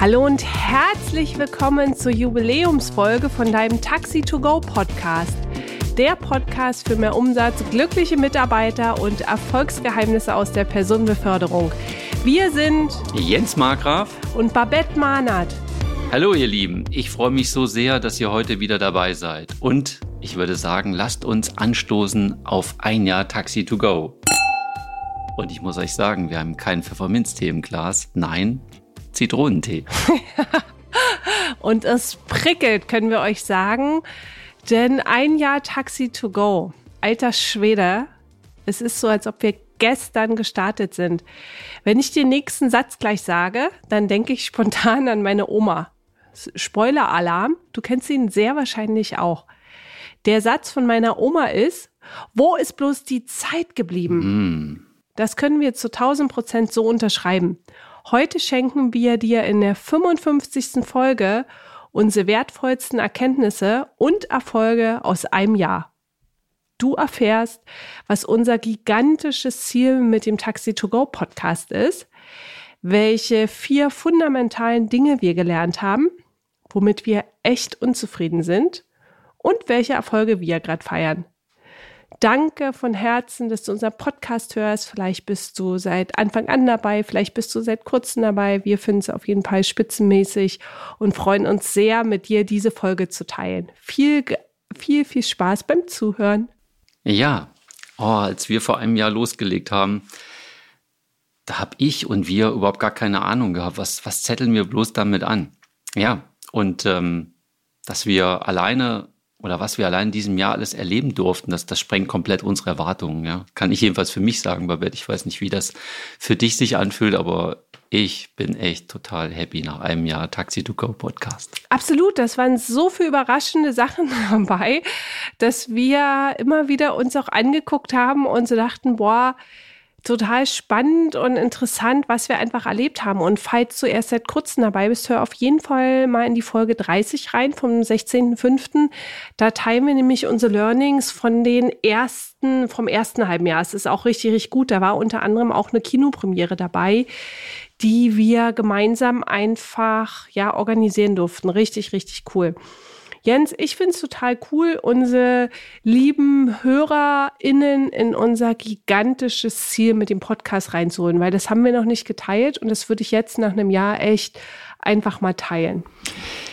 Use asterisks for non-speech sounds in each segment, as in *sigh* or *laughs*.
Hallo und herzlich willkommen zur Jubiläumsfolge von deinem Taxi to Go Podcast. Der Podcast für mehr Umsatz, glückliche Mitarbeiter und Erfolgsgeheimnisse aus der Personenbeförderung. Wir sind Jens Markgraf und Babette Mahnert. Hallo ihr Lieben, ich freue mich so sehr, dass ihr heute wieder dabei seid. Und ich würde sagen, lasst uns anstoßen auf ein Jahr Taxi to Go. Und ich muss euch sagen, wir haben keinen Pfefferminztee im Glas. Nein, Zitronentee. *laughs* Und es prickelt, können wir euch sagen. Denn ein Jahr Taxi to go. Alter Schwede. Es ist so, als ob wir gestern gestartet sind. Wenn ich den nächsten Satz gleich sage, dann denke ich spontan an meine Oma. Spoiler-Alarm, du kennst ihn sehr wahrscheinlich auch. Der Satz von meiner Oma ist, wo ist bloß die Zeit geblieben? Mm. Das können wir zu 1000 Prozent so unterschreiben. Heute schenken wir dir in der 55. Folge unsere wertvollsten Erkenntnisse und Erfolge aus einem Jahr. Du erfährst, was unser gigantisches Ziel mit dem Taxi to Go Podcast ist, welche vier fundamentalen Dinge wir gelernt haben, womit wir echt unzufrieden sind und welche Erfolge wir gerade feiern. Danke von Herzen, dass du unseren Podcast hörst. Vielleicht bist du seit Anfang an dabei, vielleicht bist du seit kurzem dabei. Wir finden es auf jeden Fall spitzenmäßig und freuen uns sehr, mit dir diese Folge zu teilen. Viel, viel, viel Spaß beim Zuhören. Ja, oh, als wir vor einem Jahr losgelegt haben, da habe ich und wir überhaupt gar keine Ahnung gehabt, was, was zetteln wir bloß damit an. Ja, und ähm, dass wir alleine oder was wir allein in diesem Jahr alles erleben durften, das, das sprengt komplett unsere Erwartungen. Ja. Kann ich jedenfalls für mich sagen, Babette. Ich weiß nicht, wie das für dich sich anfühlt, aber ich bin echt total happy nach einem Jahr Taxi to Go Podcast. Absolut, das waren so viele überraschende Sachen *laughs* dabei, dass wir immer wieder uns auch angeguckt haben und so dachten, boah, total spannend und interessant, was wir einfach erlebt haben. Und falls du erst seit kurzem dabei bist, hör auf jeden Fall mal in die Folge 30 rein vom 16.05. Da teilen wir nämlich unsere Learnings von den ersten, vom ersten halben Jahr. Es ist auch richtig, richtig gut. Da war unter anderem auch eine Kinopremiere dabei, die wir gemeinsam einfach, ja, organisieren durften. Richtig, richtig cool. Jens, ich finde es total cool, unsere lieben HörerInnen in unser gigantisches Ziel mit dem Podcast reinzuholen, weil das haben wir noch nicht geteilt und das würde ich jetzt nach einem Jahr echt einfach mal teilen.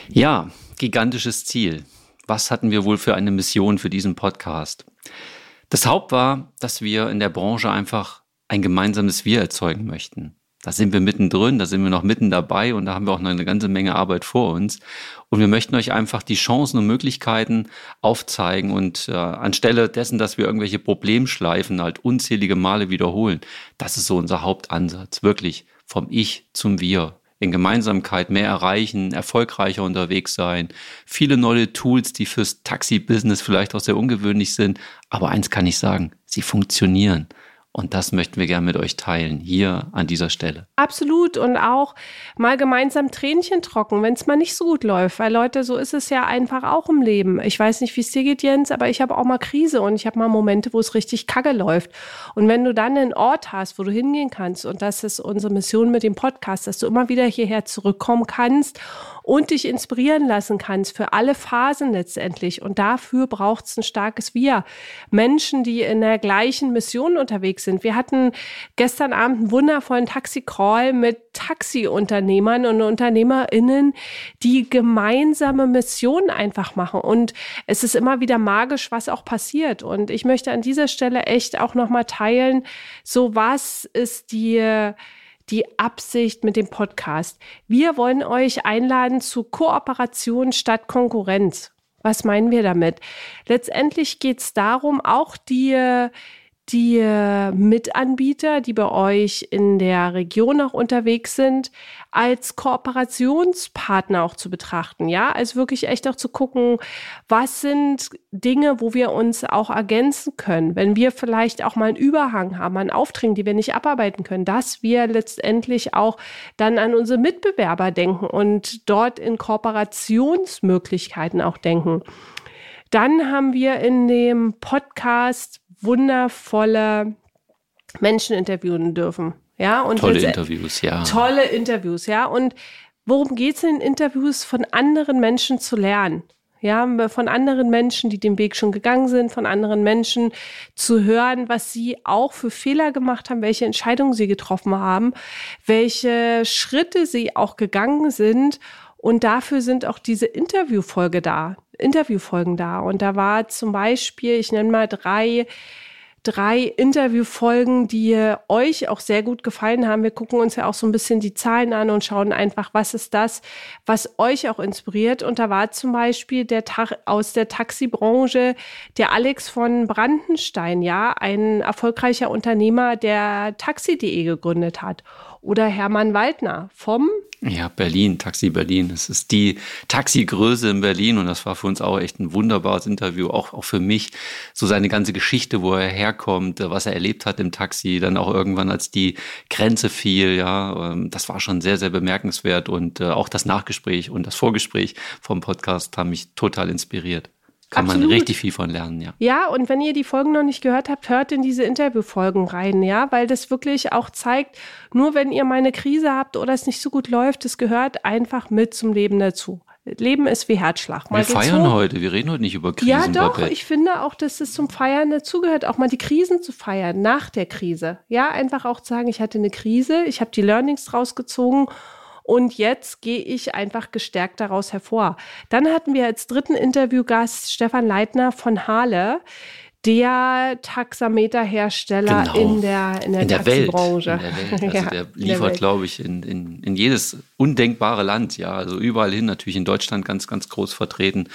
Ja, gigantisches Ziel. Was hatten wir wohl für eine Mission für diesen Podcast? Das Haupt war, dass wir in der Branche einfach ein gemeinsames Wir erzeugen möchten. Da sind wir mittendrin, da sind wir noch mitten dabei und da haben wir auch noch eine ganze Menge Arbeit vor uns. Und wir möchten euch einfach die Chancen und Möglichkeiten aufzeigen und äh, anstelle dessen, dass wir irgendwelche Problemschleifen halt unzählige Male wiederholen, das ist so unser Hauptansatz, wirklich vom Ich zum Wir. In Gemeinsamkeit mehr erreichen, erfolgreicher unterwegs sein, viele neue Tools, die fürs Taxi-Business vielleicht auch sehr ungewöhnlich sind. Aber eins kann ich sagen, sie funktionieren. Und das möchten wir gerne mit euch teilen, hier an dieser Stelle. Absolut. Und auch mal gemeinsam Tränchen trocken, wenn es mal nicht so gut läuft. Weil Leute, so ist es ja einfach auch im Leben. Ich weiß nicht, wie es dir geht, Jens, aber ich habe auch mal Krise und ich habe mal Momente, wo es richtig kacke läuft. Und wenn du dann einen Ort hast, wo du hingehen kannst, und das ist unsere Mission mit dem Podcast, dass du immer wieder hierher zurückkommen kannst und dich inspirieren lassen kannst für alle Phasen letztendlich. Und dafür braucht es ein starkes Wir. Menschen, die in der gleichen Mission unterwegs sind. Wir hatten gestern Abend einen wundervollen Taxi-Call mit Taxiunternehmern und UnternehmerInnen, die gemeinsame Missionen einfach machen. Und es ist immer wieder magisch, was auch passiert. Und ich möchte an dieser Stelle echt auch nochmal teilen, so was ist die die Absicht mit dem Podcast. Wir wollen euch einladen zu Kooperation statt Konkurrenz. Was meinen wir damit? Letztendlich geht es darum, auch die die äh, Mitanbieter, die bei euch in der Region auch unterwegs sind, als Kooperationspartner auch zu betrachten. Ja, also wirklich echt auch zu gucken, was sind Dinge, wo wir uns auch ergänzen können, wenn wir vielleicht auch mal einen Überhang haben an Aufträgen, die wir nicht abarbeiten können, dass wir letztendlich auch dann an unsere Mitbewerber denken und dort in Kooperationsmöglichkeiten auch denken. Dann haben wir in dem Podcast wundervolle Menschen interviewen dürfen. Ja, und tolle Interviews, ja. Tolle Interviews, ja. Und worum geht es in Interviews, von anderen Menschen zu lernen? Ja, von anderen Menschen, die den Weg schon gegangen sind, von anderen Menschen zu hören, was sie auch für Fehler gemacht haben, welche Entscheidungen sie getroffen haben, welche Schritte sie auch gegangen sind. Und dafür sind auch diese Interviewfolge da, Interviewfolgen da. Und da war zum Beispiel, ich nenne mal drei drei Interviewfolgen, die euch auch sehr gut gefallen haben. Wir gucken uns ja auch so ein bisschen die Zahlen an und schauen einfach, was ist das, was euch auch inspiriert. Und da war zum Beispiel der Tag aus der Taxibranche der Alex von Brandenstein, ja, ein erfolgreicher Unternehmer, der Taxi.de gegründet hat. Oder Hermann Waldner vom ja, Berlin, Taxi Berlin. Es ist die Taxigröße in Berlin und das war für uns auch echt ein wunderbares Interview, auch, auch für mich. So seine ganze Geschichte, wo er herkommt, was er erlebt hat im Taxi, dann auch irgendwann, als die Grenze fiel, ja, ähm, das war schon sehr, sehr bemerkenswert und äh, auch das Nachgespräch und das Vorgespräch vom Podcast haben mich total inspiriert. Kann Absolut. man richtig viel von lernen, ja. Ja, und wenn ihr die Folgen noch nicht gehört habt, hört in diese Interviewfolgen rein, ja, weil das wirklich auch zeigt, nur wenn ihr mal eine Krise habt oder es nicht so gut läuft, es gehört einfach mit zum Leben dazu. Leben ist wie Herzschlag. Mal wir feiern hoch. heute, wir reden heute nicht über Krisen. Ja, doch, Babette. ich finde auch, dass es zum Feiern dazugehört, auch mal die Krisen zu feiern, nach der Krise. Ja, einfach auch zu sagen, ich hatte eine Krise, ich habe die Learnings rausgezogen und jetzt gehe ich einfach gestärkt daraus hervor. Dann hatten wir als dritten Interviewgast Stefan Leitner von Hale der Taxameterhersteller genau. in der, in der, in der Taxibranche. Welt. In der Welt. *laughs* Also ja, der liefert, glaube ich, in, in, in jedes undenkbare Land, ja. Also überall hin, natürlich in Deutschland ganz, ganz groß vertreten.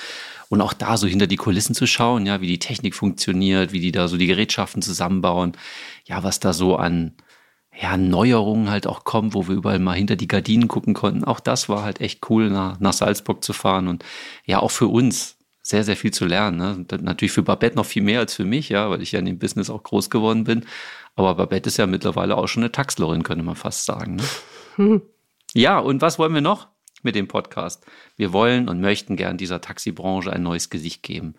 Und auch da so hinter die Kulissen zu schauen, ja, wie die Technik funktioniert, wie die da so die Gerätschaften zusammenbauen, ja, was da so an, ja, Neuerungen halt auch kommen, wo wir überall mal hinter die Gardinen gucken konnten. Auch das war halt echt cool, nach, nach Salzburg zu fahren und ja, auch für uns sehr, sehr viel zu lernen. Ne? Natürlich für Babette noch viel mehr als für mich, ja, weil ich ja in dem Business auch groß geworden bin. Aber Babette ist ja mittlerweile auch schon eine Taxlerin, könnte man fast sagen. Ne? Hm. *laughs* Ja, und was wollen wir noch mit dem Podcast? Wir wollen und möchten gern dieser Taxibranche ein neues Gesicht geben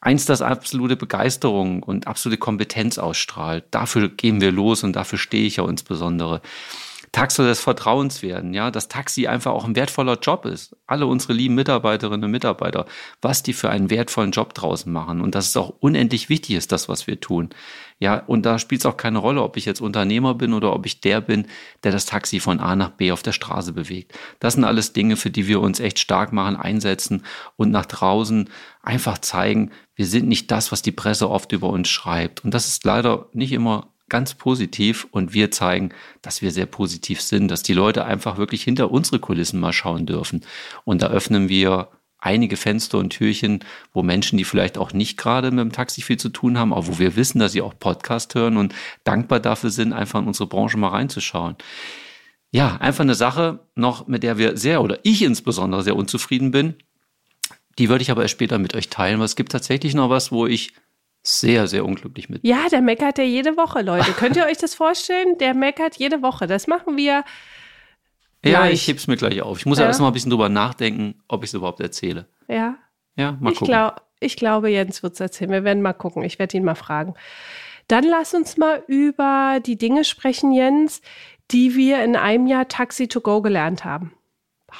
eins, das absolute Begeisterung und absolute Kompetenz ausstrahlt. Dafür gehen wir los und dafür stehe ich ja insbesondere. Taxi des Vertrauens werden, ja, dass Taxi einfach auch ein wertvoller Job ist. Alle unsere lieben Mitarbeiterinnen und Mitarbeiter, was die für einen wertvollen Job draußen machen und dass es auch unendlich wichtig ist, das, was wir tun. Ja, und da spielt es auch keine Rolle, ob ich jetzt Unternehmer bin oder ob ich der bin, der das Taxi von A nach B auf der Straße bewegt. Das sind alles Dinge, für die wir uns echt stark machen, einsetzen und nach draußen einfach zeigen, wir sind nicht das, was die Presse oft über uns schreibt. Und das ist leider nicht immer ganz positiv und wir zeigen, dass wir sehr positiv sind, dass die Leute einfach wirklich hinter unsere Kulissen mal schauen dürfen. Und da öffnen wir einige Fenster und Türchen, wo Menschen, die vielleicht auch nicht gerade mit dem Taxi viel zu tun haben, aber wo wir wissen, dass sie auch Podcast hören und dankbar dafür sind, einfach in unsere Branche mal reinzuschauen. Ja, einfach eine Sache noch, mit der wir sehr oder ich insbesondere sehr unzufrieden bin. Die würde ich aber erst später mit euch teilen, weil es gibt tatsächlich noch was, wo ich sehr, sehr unglücklich mit. Ja, der meckert ja jede Woche, Leute. Könnt ihr *laughs* euch das vorstellen? Der meckert jede Woche. Das machen wir. Ja, gleich. ich heb's mir gleich auf. Ich muss ja, erst mal ein bisschen drüber nachdenken, ob ich es überhaupt erzähle. Ja. Ja, mal ich gucken. Glaub, ich glaube, Jens wird es erzählen. Wir werden mal gucken. Ich werde ihn mal fragen. Dann lass uns mal über die Dinge sprechen, Jens, die wir in einem Jahr Taxi to Go gelernt haben.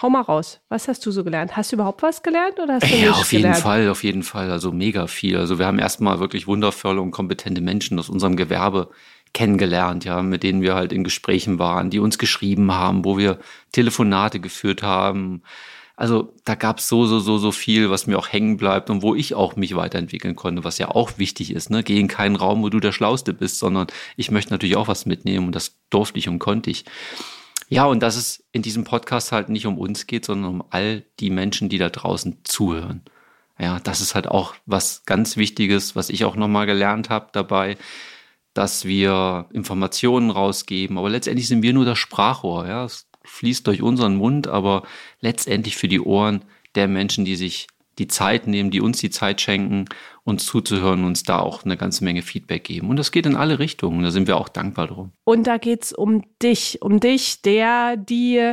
Hau mal raus. Was hast du so gelernt? Hast du überhaupt was gelernt oder hast du Ja, auf jeden gelernt? Fall, auf jeden Fall. Also mega viel. Also wir haben erstmal wirklich wundervolle und kompetente Menschen aus unserem Gewerbe kennengelernt, ja, mit denen wir halt in Gesprächen waren, die uns geschrieben haben, wo wir Telefonate geführt haben. Also da gab es so, so, so, so viel, was mir auch hängen bleibt und wo ich auch mich weiterentwickeln konnte, was ja auch wichtig ist. Ne? Geh in keinen Raum, wo du der Schlauste bist, sondern ich möchte natürlich auch was mitnehmen und das durfte ich und konnte ich. Ja, und dass es in diesem Podcast halt nicht um uns geht, sondern um all die Menschen, die da draußen zuhören. Ja, das ist halt auch was ganz Wichtiges, was ich auch nochmal gelernt habe dabei, dass wir Informationen rausgeben. Aber letztendlich sind wir nur das Sprachrohr. Ja, es fließt durch unseren Mund, aber letztendlich für die Ohren der Menschen, die sich die Zeit nehmen, die uns die Zeit schenken uns zuzuhören, uns da auch eine ganze Menge Feedback geben. Und das geht in alle Richtungen. Da sind wir auch dankbar drum. Und da geht's um dich, um dich, der, die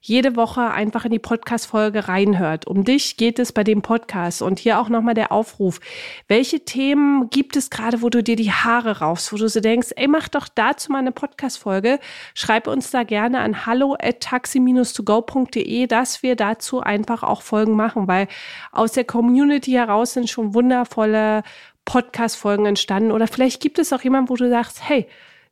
jede Woche einfach in die Podcast-Folge reinhört. Um dich geht es bei dem Podcast. Und hier auch nochmal der Aufruf. Welche Themen gibt es gerade, wo du dir die Haare raufst, wo du so denkst, ey, mach doch dazu mal eine Podcast-Folge. Schreib uns da gerne an hallo at taxi-to-go.de, dass wir dazu einfach auch Folgen machen, weil aus der Community heraus sind schon wundervolle Podcast-Folgen entstanden. Oder vielleicht gibt es auch jemanden, wo du sagst, hey,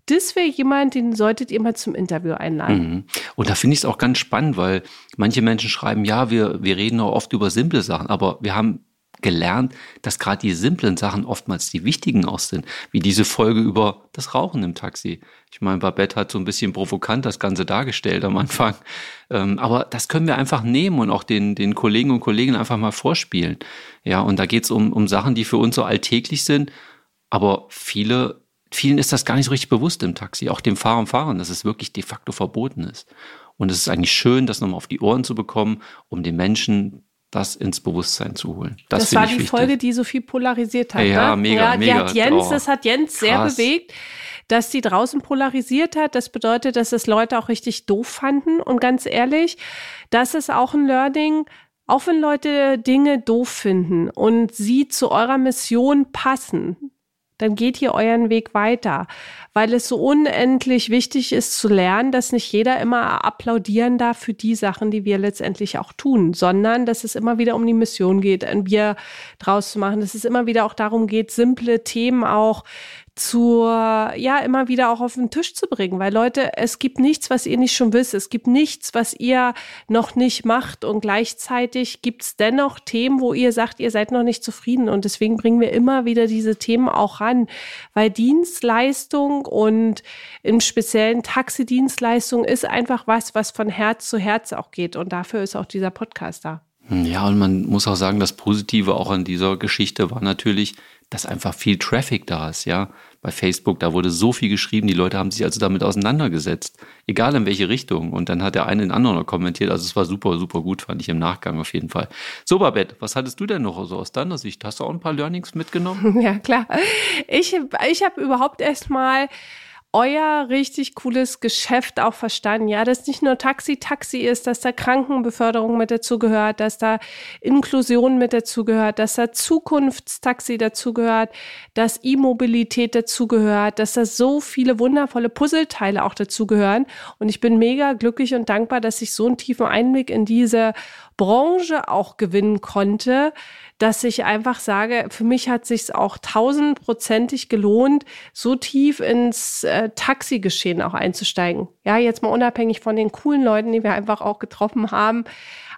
das wäre jemand, den solltet ihr mal zum Interview einladen. Mhm. Und da finde ich es auch ganz spannend, weil manche Menschen schreiben, ja, wir, wir reden auch oft über simple Sachen, aber wir haben gelernt, dass gerade die simplen Sachen oftmals die wichtigen auch sind, wie diese Folge über das Rauchen im Taxi. Ich meine, Babette hat so ein bisschen provokant das Ganze dargestellt am Anfang. Ähm, aber das können wir einfach nehmen und auch den, den Kollegen und Kolleginnen einfach mal vorspielen. Ja, und da geht es um, um Sachen, die für uns so alltäglich sind, aber viele, vielen ist das gar nicht so richtig bewusst im Taxi, auch dem Fahrer und Fahrern, dass es wirklich de facto verboten ist. Und es ist eigentlich schön, das nochmal auf die Ohren zu bekommen, um den Menschen das ins Bewusstsein zu holen. Das, das war die wichtig. Folge, die so viel polarisiert hat. Ja, ne? mega, ja, mega. Hat Jens, oh, das hat Jens sehr krass. bewegt, dass die draußen polarisiert hat. Das bedeutet, dass es Leute auch richtig doof fanden. Und ganz ehrlich, das ist auch ein Learning. Auch wenn Leute Dinge doof finden und sie zu eurer Mission passen, dann geht ihr euren Weg weiter, weil es so unendlich wichtig ist zu lernen, dass nicht jeder immer applaudieren darf für die Sachen, die wir letztendlich auch tun, sondern dass es immer wieder um die Mission geht, ein Bier draus zu machen, dass es immer wieder auch darum geht, simple Themen auch zur, ja, immer wieder auch auf den Tisch zu bringen. Weil Leute, es gibt nichts, was ihr nicht schon wisst. Es gibt nichts, was ihr noch nicht macht. Und gleichzeitig gibt es dennoch Themen, wo ihr sagt, ihr seid noch nicht zufrieden. Und deswegen bringen wir immer wieder diese Themen auch ran. Weil Dienstleistung und im speziellen Taxidienstleistung ist einfach was, was von Herz zu Herz auch geht. Und dafür ist auch dieser Podcast da. Ja, und man muss auch sagen, das Positive auch an dieser Geschichte war natürlich, dass einfach viel Traffic da ist, ja. Bei Facebook, da wurde so viel geschrieben, die Leute haben sich also damit auseinandergesetzt, egal in welche Richtung. Und dann hat der eine den anderen noch kommentiert. Also es war super, super gut, fand ich im Nachgang auf jeden Fall. So, Babette, was hattest du denn noch so aus deiner Sicht? Hast du auch ein paar Learnings mitgenommen? *laughs* Ja, klar. Ich, ich habe überhaupt erst mal euer richtig cooles Geschäft auch verstanden. Ja, dass nicht nur Taxi Taxi ist, dass da Krankenbeförderung mit dazugehört, dass da Inklusion mit dazugehört, dass da Zukunftstaxi dazugehört, dass E-Mobilität dazugehört, dass da so viele wundervolle Puzzleteile auch dazugehören. Und ich bin mega glücklich und dankbar, dass ich so einen tiefen Einblick in diese Branche auch gewinnen konnte, dass ich einfach sage, für mich hat sich's auch tausendprozentig gelohnt, so tief ins äh, Taxigeschehen auch einzusteigen. Ja, jetzt mal unabhängig von den coolen Leuten, die wir einfach auch getroffen haben,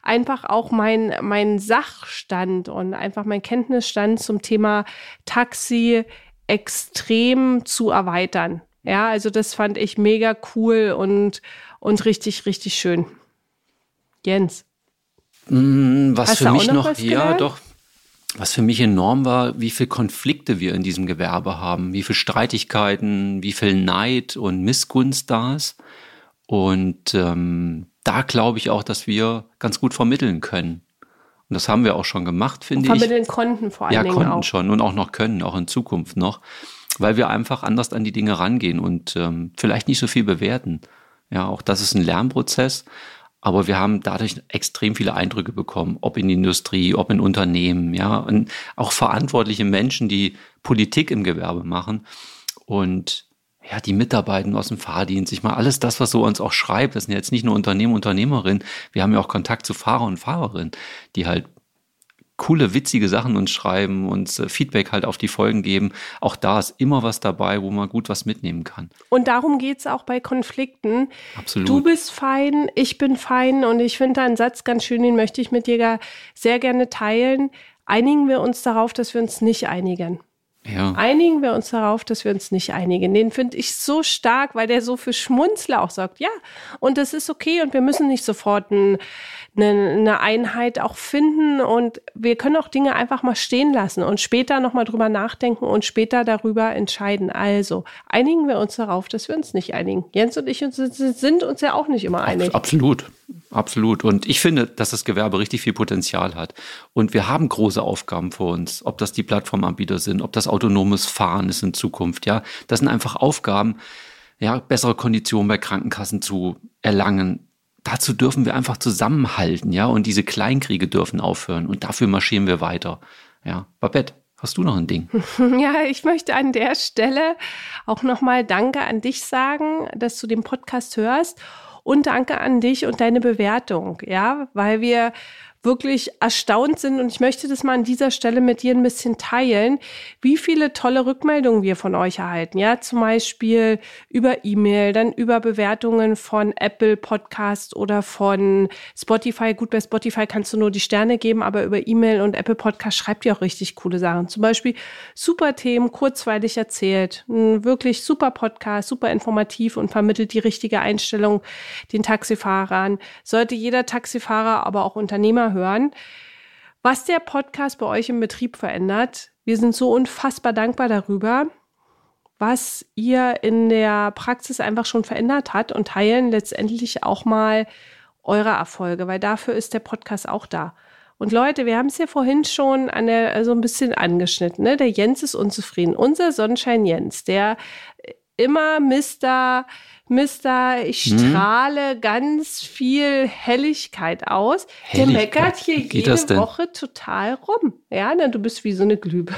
einfach auch mein, mein Sachstand und einfach mein Kenntnisstand zum Thema Taxi extrem zu erweitern. Ja, also das fand ich mega cool und, und richtig, richtig schön. Jens. Mm, was Hast für mich noch, noch ja, doch, was für mich enorm war, wie viel Konflikte wir in diesem Gewerbe haben, wie viel Streitigkeiten, wie viel Neid und Missgunst da ist. Und ähm, da glaube ich auch, dass wir ganz gut vermitteln können. Und das haben wir auch schon gemacht, finde ich. Vermitteln konnten vor allem. Ja, konnten auch. schon und auch noch können, auch in Zukunft noch, weil wir einfach anders an die Dinge rangehen und ähm, vielleicht nicht so viel bewerten. Ja, auch das ist ein Lernprozess. Aber wir haben dadurch extrem viele Eindrücke bekommen, ob in Industrie, ob in Unternehmen, ja, und auch verantwortliche Menschen, die Politik im Gewerbe machen und ja, die Mitarbeiter aus dem Fahrdienst, ich meine, alles das, was so uns auch schreibt, das sind jetzt nicht nur Unternehmer, Unternehmerinnen, wir haben ja auch Kontakt zu Fahrer und Fahrerinnen, die halt coole, witzige Sachen uns schreiben, uns äh, Feedback halt auf die Folgen geben. Auch da ist immer was dabei, wo man gut was mitnehmen kann. Und darum geht es auch bei Konflikten. Absolut. Du bist fein, ich bin fein und ich finde da einen Satz ganz schön, den möchte ich mit dir sehr gerne teilen. Einigen wir uns darauf, dass wir uns nicht einigen. Ja. Einigen wir uns darauf, dass wir uns nicht einigen. Den finde ich so stark, weil der so für Schmunzler auch sagt. Ja, und das ist okay und wir müssen nicht sofort ein, eine, eine Einheit auch finden und wir können auch Dinge einfach mal stehen lassen und später nochmal drüber nachdenken und später darüber entscheiden. Also einigen wir uns darauf, dass wir uns nicht einigen. Jens und ich sind uns ja auch nicht immer einig. Absolut. Absolut. Und ich finde, dass das Gewerbe richtig viel Potenzial hat. Und wir haben große Aufgaben vor uns, ob das die Plattformanbieter sind, ob das autonomes Fahren ist in Zukunft. Ja, das sind einfach Aufgaben, ja, bessere Konditionen bei Krankenkassen zu erlangen. Dazu dürfen wir einfach zusammenhalten, ja, und diese Kleinkriege dürfen aufhören. Und dafür marschieren wir weiter. Ja, Babette, Hast du noch ein Ding? *laughs* Ja, ich möchte an der Stelle auch nochmal Danke an dich sagen, dass du den Podcast hörst und danke an dich und deine Bewertung, ja, weil wir wirklich erstaunt sind und ich möchte das mal an dieser Stelle mit dir ein bisschen teilen, wie viele tolle Rückmeldungen wir von euch erhalten. Ja, zum Beispiel über E-Mail, dann über Bewertungen von Apple Podcast oder von Spotify. Gut, bei Spotify kannst du nur die Sterne geben, aber über E-Mail und Apple Podcast schreibt ihr auch richtig coole Sachen. Zum Beispiel super Themen, kurzweilig erzählt. Ein wirklich super Podcast, super informativ und vermittelt die richtige Einstellung den Taxifahrern. Sollte jeder Taxifahrer, aber auch Unternehmer hören, was der Podcast bei euch im Betrieb verändert. Wir sind so unfassbar dankbar darüber, was ihr in der Praxis einfach schon verändert hat und teilen letztendlich auch mal eure Erfolge, weil dafür ist der Podcast auch da. Und Leute, wir haben es ja vorhin schon an der, so also ein bisschen angeschnitten. Ne? Der Jens ist unzufrieden. Unser Sonnenschein Jens, der immer Mister Mister, ich hm? strahle hm. ganz viel Helligkeit aus. Helligkeit. Der meckert hier jede Woche total rum. Ja, ne, du bist wie so eine Glühbirne.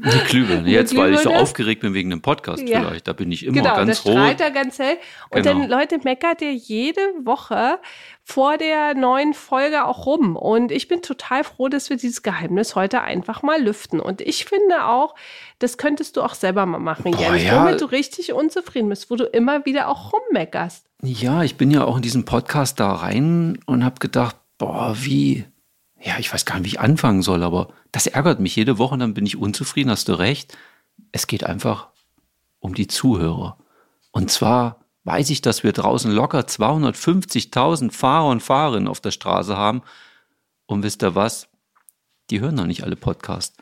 Eine Glühbirne. Jetzt, Glühbirne. weil ich so aufgeregt bin wegen dem Podcast ja. vielleicht. Da bin ich immer genau, ganz rot. Genau, da strahlt er ganz hell. Und genau. dann, Leute, meckert ihr jede Woche vor der neuen Folge auch rum. Und ich bin total froh, dass wir dieses Geheimnis heute einfach mal lüften. Und ich finde auch, das könntest du auch selber mal machen, Boah, Jens, ja. womit du richtig unzufrieden bist, wo du immer wieder auch rummeckerst. Ja, ich bin ja auch in diesen Podcast da rein und habe gedacht, boah, wie, ja, ich weiß gar nicht, wie ich anfangen soll, aber das ärgert mich jede Woche dann bin ich unzufrieden, hast du recht. Es geht einfach um die Zuhörer. Und zwar weiß ich, dass wir draußen locker 250.000 Fahrer und Fahrerinnen auf der Straße haben. Und wisst ihr was? Die hören noch nicht alle Podcasts.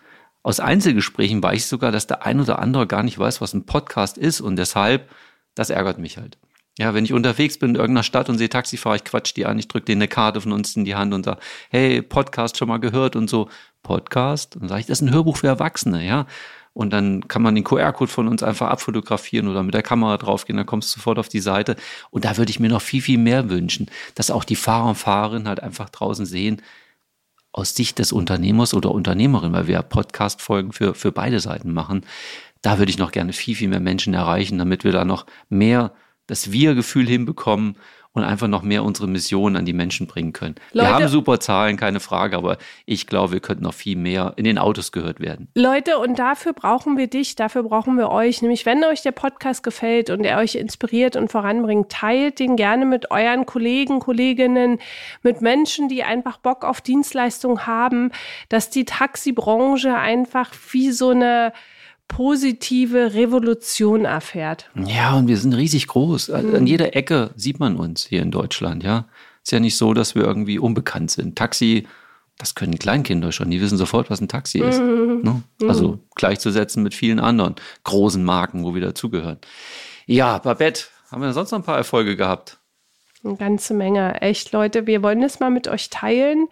Aus Einzelgesprächen weiß ich sogar, dass der ein oder andere gar nicht weiß, was ein Podcast ist und deshalb, das ärgert mich halt. Ja, wenn ich unterwegs bin in irgendeiner Stadt und sehe Taxifahrer, ich quatsch die an, ich drücke denen eine Karte von uns in die Hand und sage, hey, Podcast schon mal gehört und so. Podcast? Und sage ich, das ist ein Hörbuch für Erwachsene, ja. Und dann kann man den QR-Code von uns einfach abfotografieren oder mit der Kamera draufgehen, dann kommst du sofort auf die Seite. Und da würde ich mir noch viel, viel mehr wünschen, dass auch die Fahrer und Fahrerinnen halt einfach draußen sehen, aus Sicht des Unternehmers oder Unternehmerin, weil wir ja Podcast-Folgen für, für beide Seiten machen. Da würde ich noch gerne viel, viel mehr Menschen erreichen, damit wir da noch mehr das Wir-Gefühl hinbekommen und einfach noch mehr unsere Mission an die Menschen bringen können. Leute, wir haben super Zahlen, keine Frage, aber ich glaube, wir könnten noch viel mehr in den Autos gehört werden. Leute, und dafür brauchen wir dich, dafür brauchen wir euch. Nämlich, wenn euch der Podcast gefällt und er euch inspiriert und voranbringt, teilt den gerne mit euren Kollegen, Kolleginnen, mit Menschen, die einfach Bock auf Dienstleistung haben, dass die Taxibranche einfach wie so eine positive Revolution erfährt. Ja, und wir sind riesig groß. Mhm. An jeder Ecke sieht man uns hier in Deutschland, ja. Ist ja nicht so, dass wir irgendwie unbekannt sind. Taxi, das können Kleinkinder schon, die wissen sofort, was ein Taxi ist. Mhm. Ne? Also mhm. gleichzusetzen mit vielen anderen großen Marken, wo wir dazugehören. Ja, Babette, haben wir sonst noch ein paar Erfolge gehabt? Eine ganze Menge. Echt, Leute, wir wollen das mal mit euch teilen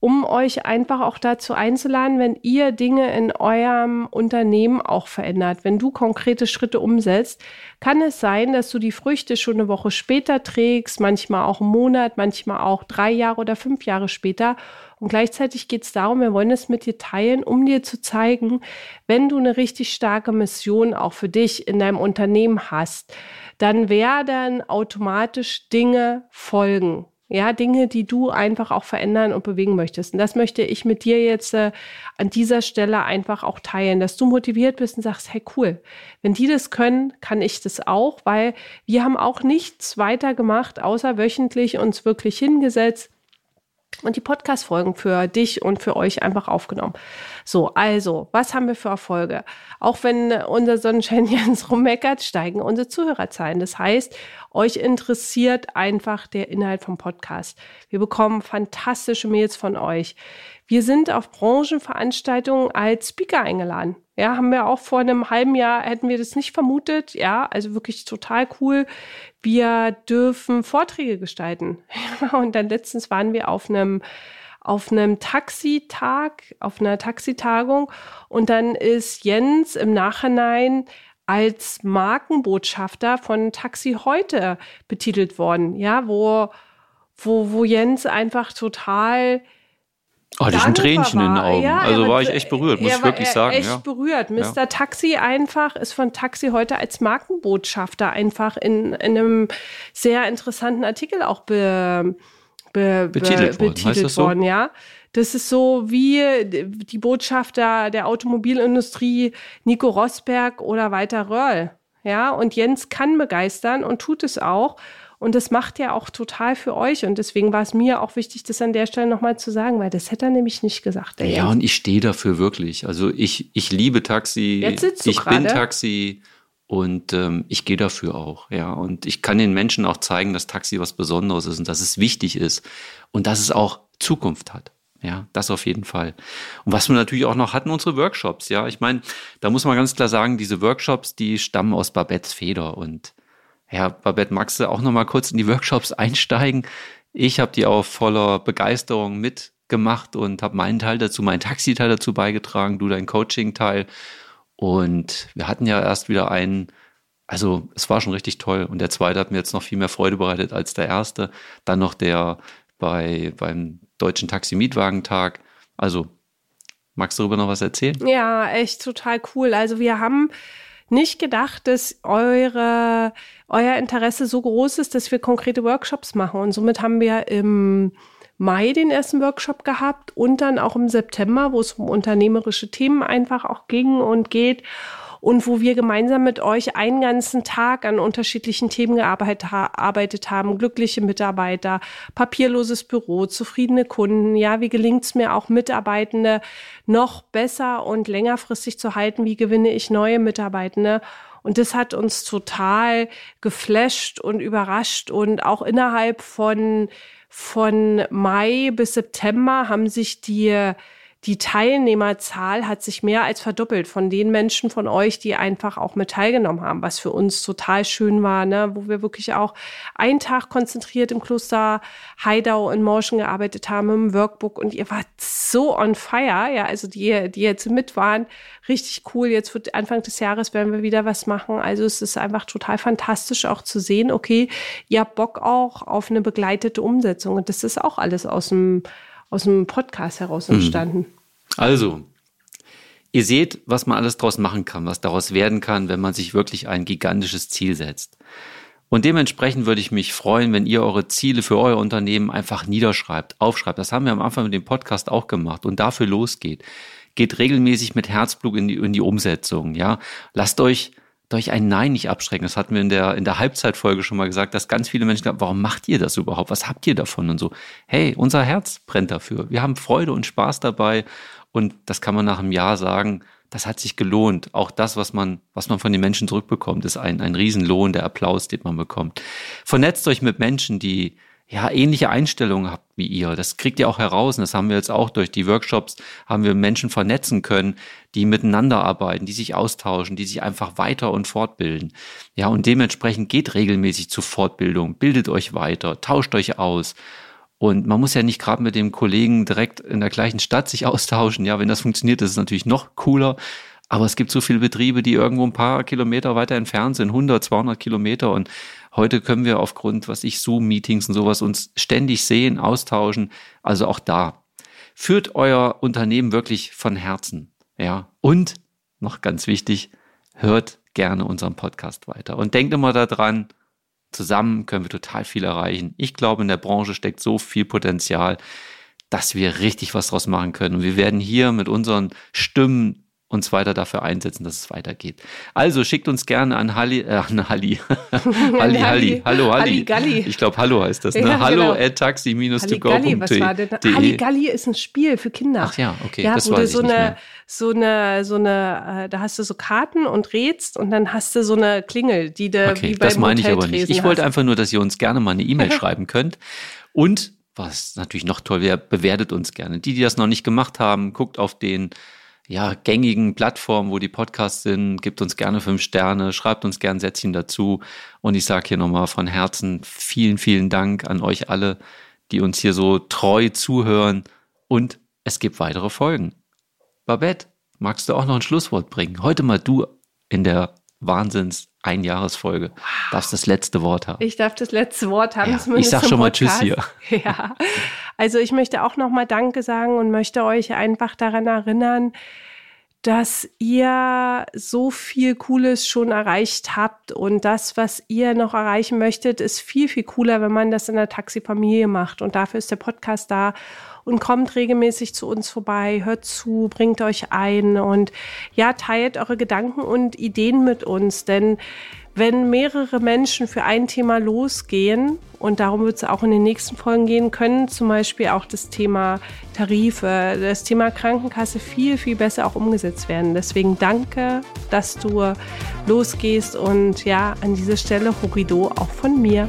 um euch einfach auch dazu einzuladen, wenn ihr Dinge in eurem Unternehmen auch verändert, wenn du konkrete Schritte umsetzt, kann es sein, dass du die Früchte schon eine Woche später trägst, manchmal auch einen Monat, manchmal auch drei Jahre oder fünf Jahre später. Und gleichzeitig geht es darum, wir wollen es mit dir teilen, um dir zu zeigen, wenn du eine richtig starke Mission auch für dich in deinem Unternehmen hast, dann werden automatisch Dinge folgen. Ja, Dinge, die du einfach auch verändern und bewegen möchtest. Und das möchte ich mit dir jetzt äh, an dieser Stelle einfach auch teilen, dass du motiviert bist und sagst, hey cool, wenn die das können, kann ich das auch, weil wir haben auch nichts weiter gemacht, außer wöchentlich uns wirklich hingesetzt und die Podcast-Folgen für dich und für euch einfach aufgenommen. So, also, was haben wir für Erfolge? Auch wenn unser Sonnenschein *laughs* Jens rummeckert, steigen unsere Zuhörerzahlen. Das heißt, euch interessiert einfach der Inhalt vom Podcast. Wir bekommen fantastische Mails von euch. Wir sind auf Branchenveranstaltungen als Speaker eingeladen. Ja, haben wir auch vor einem halben Jahr, hätten wir das nicht vermutet. Ja, also wirklich total cool. Wir dürfen Vorträge gestalten. *laughs* und dann letztens waren wir auf einem auf einem Taxitag, auf einer Taxitagung und dann ist Jens im Nachhinein als Markenbotschafter von Taxi heute betitelt worden, ja, wo, wo, wo Jens einfach total hatte ich ein Tränchen war. in den Augen. Ja, also war ich echt berührt, muss ich wirklich sagen. Echt ja. berührt. Mr. Ja. Taxi einfach ist von Taxi heute als Markenbotschafter einfach in, in einem sehr interessanten Artikel auch be, be, betitelt, be, betitelt worden, worden so? ja. Das ist so wie die Botschafter der Automobilindustrie Nico Rosberg oder Walter Röhrl. Ja, und Jens kann begeistern und tut es auch. Und das macht er auch total für euch. Und deswegen war es mir auch wichtig, das an der Stelle nochmal zu sagen, weil das hätte er nämlich nicht gesagt. Ja, und ich stehe dafür wirklich. Also ich, ich liebe Taxi. Jetzt sitzt du ich grade. bin Taxi. Und ähm, ich gehe dafür auch, ja. Und ich kann den Menschen auch zeigen, dass Taxi was Besonderes ist und dass es wichtig ist und dass es auch Zukunft hat. Ja, das auf jeden Fall. Und was wir natürlich auch noch hatten, unsere Workshops. Ja, ich meine, da muss man ganz klar sagen, diese Workshops, die stammen aus Babettes Feder. Und ja, Babette, magst du auch noch mal kurz in die Workshops einsteigen? Ich habe die auch voller Begeisterung mitgemacht und habe meinen Teil dazu, meinen Taxiteil dazu beigetragen, du dein Coaching-Teil. Und wir hatten ja erst wieder einen, also es war schon richtig toll. Und der zweite hat mir jetzt noch viel mehr Freude bereitet als der erste. Dann noch der bei, beim Deutschen Taxi-Mietwagentag. Also, magst du darüber noch was erzählen? Ja, echt total cool. Also wir haben nicht gedacht, dass eure, euer Interesse so groß ist, dass wir konkrete Workshops machen. Und somit haben wir im Mai den ersten Workshop gehabt und dann auch im September, wo es um unternehmerische Themen einfach auch ging und geht und wo wir gemeinsam mit euch einen ganzen Tag an unterschiedlichen Themen gearbeitet haben. Glückliche Mitarbeiter, papierloses Büro, zufriedene Kunden. Ja, wie gelingt es mir auch Mitarbeitende noch besser und längerfristig zu halten? Wie gewinne ich neue Mitarbeitende? Und das hat uns total geflasht und überrascht und auch innerhalb von von Mai bis September haben sich die die Teilnehmerzahl hat sich mehr als verdoppelt von den Menschen von euch, die einfach auch mit teilgenommen haben, was für uns total schön war, ne? wo wir wirklich auch einen Tag konzentriert im Kloster Heidau in Morschen gearbeitet haben im Workbook und ihr wart so on fire, ja, also die, die jetzt mit waren, richtig cool. Jetzt wird Anfang des Jahres werden wir wieder was machen. Also es ist einfach total fantastisch auch zu sehen, okay, ihr habt Bock auch auf eine begleitete Umsetzung und das ist auch alles aus dem aus dem Podcast heraus hm. entstanden. Also, ihr seht, was man alles daraus machen kann, was daraus werden kann, wenn man sich wirklich ein gigantisches Ziel setzt. Und dementsprechend würde ich mich freuen, wenn ihr eure Ziele für euer Unternehmen einfach niederschreibt, aufschreibt. Das haben wir am Anfang mit dem Podcast auch gemacht und dafür losgeht. Geht regelmäßig mit Herzblut in die, in die Umsetzung, ja. Lasst euch durch ein Nein nicht abschrecken. Das hatten wir in der, in der Halbzeitfolge schon mal gesagt, dass ganz viele Menschen sagen, warum macht ihr das überhaupt? Was habt ihr davon? Und so, hey, unser Herz brennt dafür. Wir haben Freude und Spaß dabei. Und das kann man nach einem Jahr sagen, das hat sich gelohnt. Auch das, was man, was man von den Menschen zurückbekommt, ist ein, ein Riesenlohn, der Applaus, den man bekommt. Vernetzt euch mit Menschen, die, ja, ähnliche Einstellungen habt wie ihr. Das kriegt ihr auch heraus. Und das haben wir jetzt auch durch die Workshops, haben wir Menschen vernetzen können, die miteinander arbeiten, die sich austauschen, die sich einfach weiter und fortbilden. Ja, und dementsprechend geht regelmäßig zur Fortbildung, bildet euch weiter, tauscht euch aus. Und man muss ja nicht gerade mit dem Kollegen direkt in der gleichen Stadt sich *laughs* austauschen. Ja, wenn das funktioniert, ist es natürlich noch cooler. Aber es gibt so viele Betriebe, die irgendwo ein paar Kilometer weiter entfernt sind, 100, 200 Kilometer. Und heute können wir aufgrund, was ich, Zoom-Meetings und sowas uns ständig sehen, austauschen. Also auch da. Führt euer Unternehmen wirklich von Herzen. Ja. Und noch ganz wichtig, hört gerne unseren Podcast weiter. Und denkt immer daran, zusammen können wir total viel erreichen. Ich glaube, in der Branche steckt so viel Potenzial, dass wir richtig was draus machen können. Und wir werden hier mit unseren Stimmen uns weiter dafür einsetzen, dass es weitergeht. Also schickt uns gerne an Halli, äh, an Halli. *laughs* Halli, Halli, hallo Halli. Galli. Ich glaube, Hallo heißt das, ne? Ja, hallo genau. at taxi-to-go.de. Was war denn? Halli Galli ist ein Spiel für Kinder. Ach ja, okay, ja, das war so eine, so eine, so eine, äh, da hast du so Karten und rätst und dann hast du so eine Klingel, die du okay, wie beim das meine ich aber nicht. Ich wollte einfach nur, dass ihr uns gerne mal eine E-Mail *laughs* schreiben könnt und was natürlich noch toll wäre, bewertet uns gerne. Die, die das noch nicht gemacht haben, guckt auf den ja, gängigen Plattformen, wo die Podcasts sind, gibt uns gerne fünf Sterne, schreibt uns gerne Sätzchen dazu. Und ich sage hier nochmal von Herzen vielen, vielen Dank an euch alle, die uns hier so treu zuhören. Und es gibt weitere Folgen. Babette, magst du auch noch ein Schlusswort bringen? Heute mal du in der Wahnsinns Einjahresfolge. Wow. Darfst das letzte Wort haben. Ich darf das letzte Wort haben. Ja, ich sag schon mal Tschüss hier. *laughs* Ja. Also ich möchte auch noch mal Danke sagen und möchte euch einfach daran erinnern, dass ihr so viel Cooles schon erreicht habt und das, was ihr noch erreichen möchtet, ist viel, viel cooler, wenn man das in der Taxifamilie macht. Und dafür ist der Podcast da und kommt regelmäßig zu uns vorbei, hört zu, bringt euch ein und ja, teilt eure Gedanken und Ideen mit uns, denn wenn mehrere Menschen für ein Thema losgehen, und darum wird es auch in den nächsten Folgen gehen, können zum Beispiel auch das Thema Tarife, das Thema Krankenkasse viel, viel besser auch umgesetzt werden. Deswegen danke, dass du losgehst und ja, an dieser Stelle Horido auch von mir.